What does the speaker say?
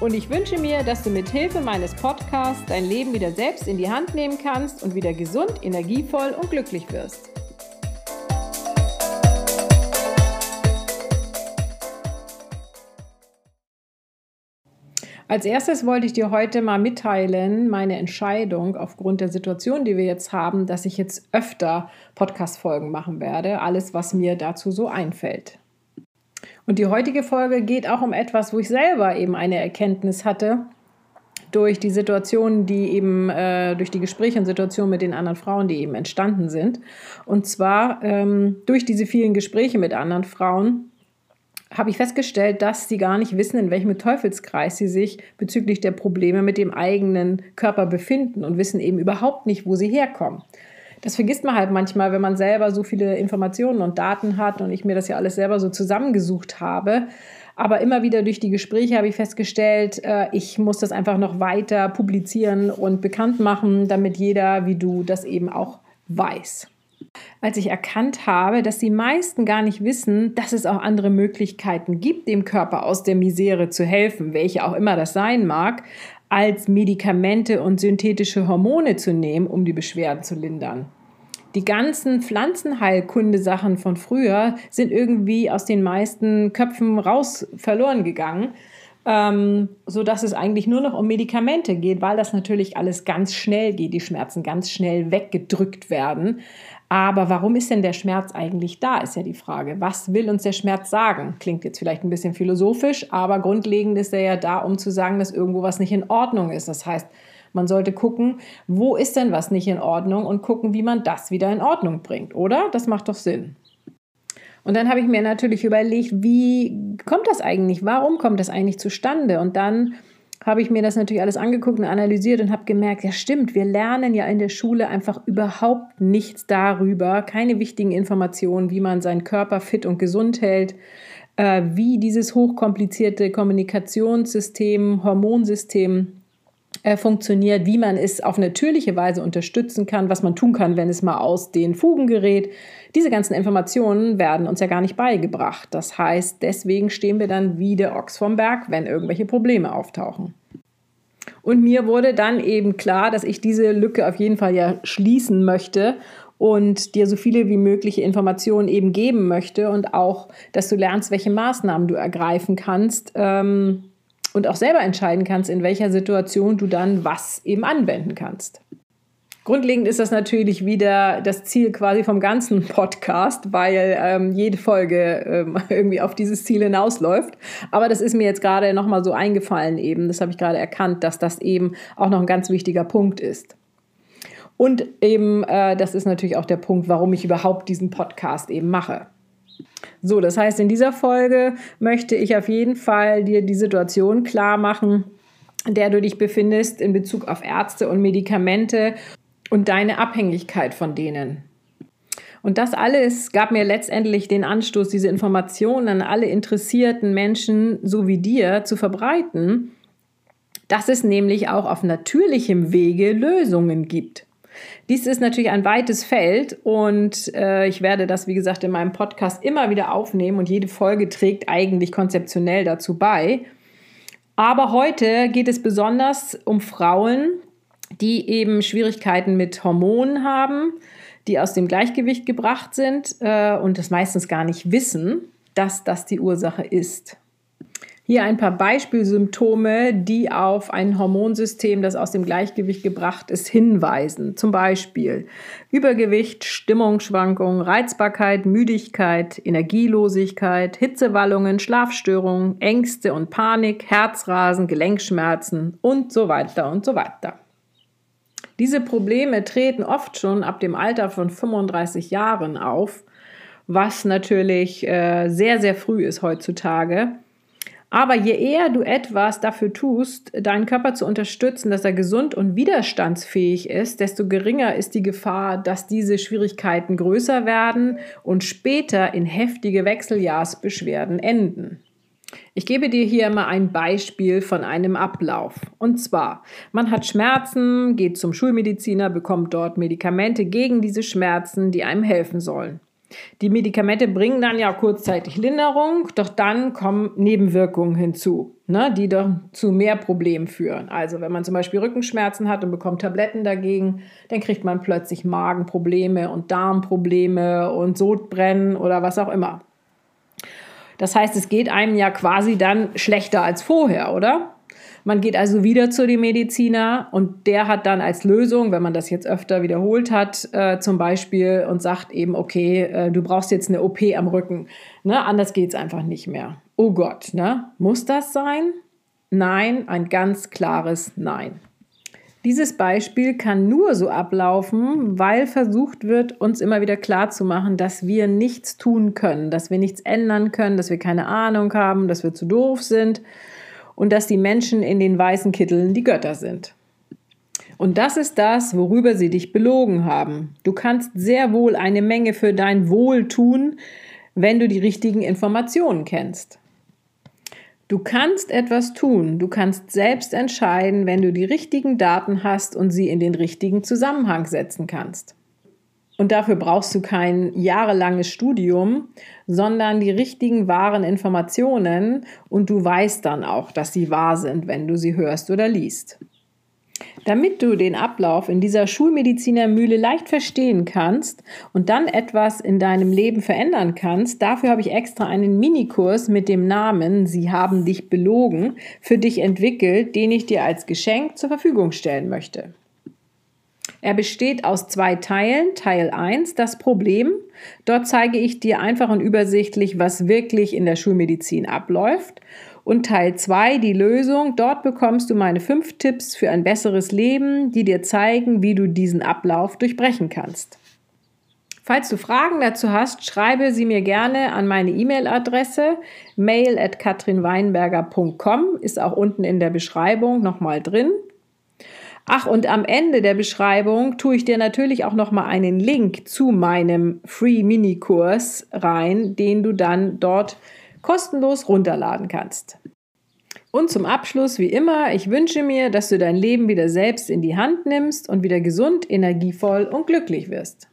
Und ich wünsche mir, dass du mit Hilfe meines Podcasts dein Leben wieder selbst in die Hand nehmen kannst und wieder gesund, energievoll und glücklich wirst. Als erstes wollte ich dir heute mal mitteilen, meine Entscheidung aufgrund der Situation, die wir jetzt haben, dass ich jetzt öfter Podcast-Folgen machen werde. Alles, was mir dazu so einfällt. Und die heutige Folge geht auch um etwas, wo ich selber eben eine Erkenntnis hatte durch die Situationen, die eben, äh, durch die Gespräche und Situationen mit den anderen Frauen, die eben entstanden sind. Und zwar ähm, durch diese vielen Gespräche mit anderen Frauen habe ich festgestellt, dass sie gar nicht wissen, in welchem Teufelskreis sie sich bezüglich der Probleme mit dem eigenen Körper befinden und wissen eben überhaupt nicht, wo sie herkommen. Das vergisst man halt manchmal, wenn man selber so viele Informationen und Daten hat und ich mir das ja alles selber so zusammengesucht habe. Aber immer wieder durch die Gespräche habe ich festgestellt, äh, ich muss das einfach noch weiter publizieren und bekannt machen, damit jeder wie du das eben auch weiß als ich erkannt habe, dass die meisten gar nicht wissen, dass es auch andere Möglichkeiten gibt, dem Körper aus der Misere zu helfen, welche auch immer das sein mag, als Medikamente und synthetische Hormone zu nehmen, um die Beschwerden zu lindern. Die ganzen Pflanzenheilkunde-Sachen von früher sind irgendwie aus den meisten Köpfen raus verloren gegangen, ähm, so dass es eigentlich nur noch um Medikamente geht, weil das natürlich alles ganz schnell geht, die Schmerzen ganz schnell weggedrückt werden. Aber warum ist denn der Schmerz eigentlich da, ist ja die Frage. Was will uns der Schmerz sagen? Klingt jetzt vielleicht ein bisschen philosophisch, aber grundlegend ist er ja da, um zu sagen, dass irgendwo was nicht in Ordnung ist. Das heißt, man sollte gucken, wo ist denn was nicht in Ordnung und gucken, wie man das wieder in Ordnung bringt, oder? Das macht doch Sinn. Und dann habe ich mir natürlich überlegt, wie kommt das eigentlich? Warum kommt das eigentlich zustande? Und dann habe ich mir das natürlich alles angeguckt und analysiert und habe gemerkt, ja stimmt, wir lernen ja in der Schule einfach überhaupt nichts darüber, keine wichtigen Informationen, wie man seinen Körper fit und gesund hält, äh, wie dieses hochkomplizierte Kommunikationssystem, Hormonsystem äh, funktioniert, wie man es auf natürliche Weise unterstützen kann, was man tun kann, wenn es mal aus den Fugen gerät. Diese ganzen Informationen werden uns ja gar nicht beigebracht. Das heißt, deswegen stehen wir dann wie der Ochs vom Berg, wenn irgendwelche Probleme auftauchen. Und mir wurde dann eben klar, dass ich diese Lücke auf jeden Fall ja schließen möchte und dir so viele wie mögliche Informationen eben geben möchte und auch, dass du lernst, welche Maßnahmen du ergreifen kannst, ähm, und auch selber entscheiden kannst, in welcher Situation du dann was eben anwenden kannst. Grundlegend ist das natürlich wieder das Ziel quasi vom ganzen Podcast, weil ähm, jede Folge ähm, irgendwie auf dieses Ziel hinausläuft. Aber das ist mir jetzt gerade nochmal so eingefallen eben. Das habe ich gerade erkannt, dass das eben auch noch ein ganz wichtiger Punkt ist. Und eben, äh, das ist natürlich auch der Punkt, warum ich überhaupt diesen Podcast eben mache. So, das heißt, in dieser Folge möchte ich auf jeden Fall dir die Situation klar machen, in der du dich befindest in Bezug auf Ärzte und Medikamente und deine Abhängigkeit von denen. Und das alles gab mir letztendlich den Anstoß, diese Informationen an alle interessierten Menschen so wie dir zu verbreiten, dass es nämlich auch auf natürlichem Wege Lösungen gibt. Dies ist natürlich ein weites Feld und äh, ich werde das, wie gesagt, in meinem Podcast immer wieder aufnehmen und jede Folge trägt eigentlich konzeptionell dazu bei. Aber heute geht es besonders um Frauen, die eben Schwierigkeiten mit Hormonen haben, die aus dem Gleichgewicht gebracht sind äh, und das meistens gar nicht wissen, dass das die Ursache ist. Hier ein paar Beispielsymptome, die auf ein Hormonsystem, das aus dem Gleichgewicht gebracht ist, hinweisen. Zum Beispiel Übergewicht, Stimmungsschwankungen, Reizbarkeit, Müdigkeit, Energielosigkeit, Hitzewallungen, Schlafstörungen, Ängste und Panik, Herzrasen, Gelenkschmerzen und so weiter und so weiter. Diese Probleme treten oft schon ab dem Alter von 35 Jahren auf, was natürlich äh, sehr, sehr früh ist heutzutage. Aber je eher du etwas dafür tust, deinen Körper zu unterstützen, dass er gesund und widerstandsfähig ist, desto geringer ist die Gefahr, dass diese Schwierigkeiten größer werden und später in heftige Wechseljahrsbeschwerden enden. Ich gebe dir hier mal ein Beispiel von einem Ablauf. Und zwar, man hat Schmerzen, geht zum Schulmediziner, bekommt dort Medikamente gegen diese Schmerzen, die einem helfen sollen. Die Medikamente bringen dann ja kurzzeitig Linderung, doch dann kommen Nebenwirkungen hinzu, ne, die doch zu mehr Problemen führen. Also wenn man zum Beispiel Rückenschmerzen hat und bekommt Tabletten dagegen, dann kriegt man plötzlich Magenprobleme und Darmprobleme und Sodbrennen oder was auch immer. Das heißt, es geht einem ja quasi dann schlechter als vorher, oder? Man geht also wieder zu dem Mediziner und der hat dann als Lösung, wenn man das jetzt öfter wiederholt hat, äh, zum Beispiel und sagt eben, okay, äh, du brauchst jetzt eine OP am Rücken. Ne? Anders geht es einfach nicht mehr. Oh Gott, ne? muss das sein? Nein, ein ganz klares Nein. Dieses Beispiel kann nur so ablaufen, weil versucht wird, uns immer wieder klarzumachen, dass wir nichts tun können, dass wir nichts ändern können, dass wir keine Ahnung haben, dass wir zu doof sind und dass die Menschen in den weißen Kitteln die Götter sind. Und das ist das, worüber sie dich belogen haben. Du kannst sehr wohl eine Menge für dein Wohl tun, wenn du die richtigen Informationen kennst. Du kannst etwas tun, du kannst selbst entscheiden, wenn du die richtigen Daten hast und sie in den richtigen Zusammenhang setzen kannst. Und dafür brauchst du kein jahrelanges Studium, sondern die richtigen wahren Informationen und du weißt dann auch, dass sie wahr sind, wenn du sie hörst oder liest. Damit du den Ablauf in dieser Schulmedizinermühle leicht verstehen kannst und dann etwas in deinem Leben verändern kannst, dafür habe ich extra einen Minikurs mit dem Namen Sie haben dich belogen für dich entwickelt, den ich dir als Geschenk zur Verfügung stellen möchte. Er besteht aus zwei Teilen. Teil 1, das Problem. Dort zeige ich dir einfach und übersichtlich, was wirklich in der Schulmedizin abläuft. Und Teil 2, die Lösung. Dort bekommst du meine fünf Tipps für ein besseres Leben, die dir zeigen, wie du diesen Ablauf durchbrechen kannst. Falls du Fragen dazu hast, schreibe sie mir gerne an meine E-Mail-Adresse mail at katrinweinberger.com, ist auch unten in der Beschreibung nochmal drin. Ach, und am Ende der Beschreibung tue ich dir natürlich auch nochmal einen Link zu meinem Free Mini-Kurs rein, den du dann dort kostenlos runterladen kannst. Und zum Abschluss, wie immer, ich wünsche mir, dass du dein Leben wieder selbst in die Hand nimmst und wieder gesund, energievoll und glücklich wirst.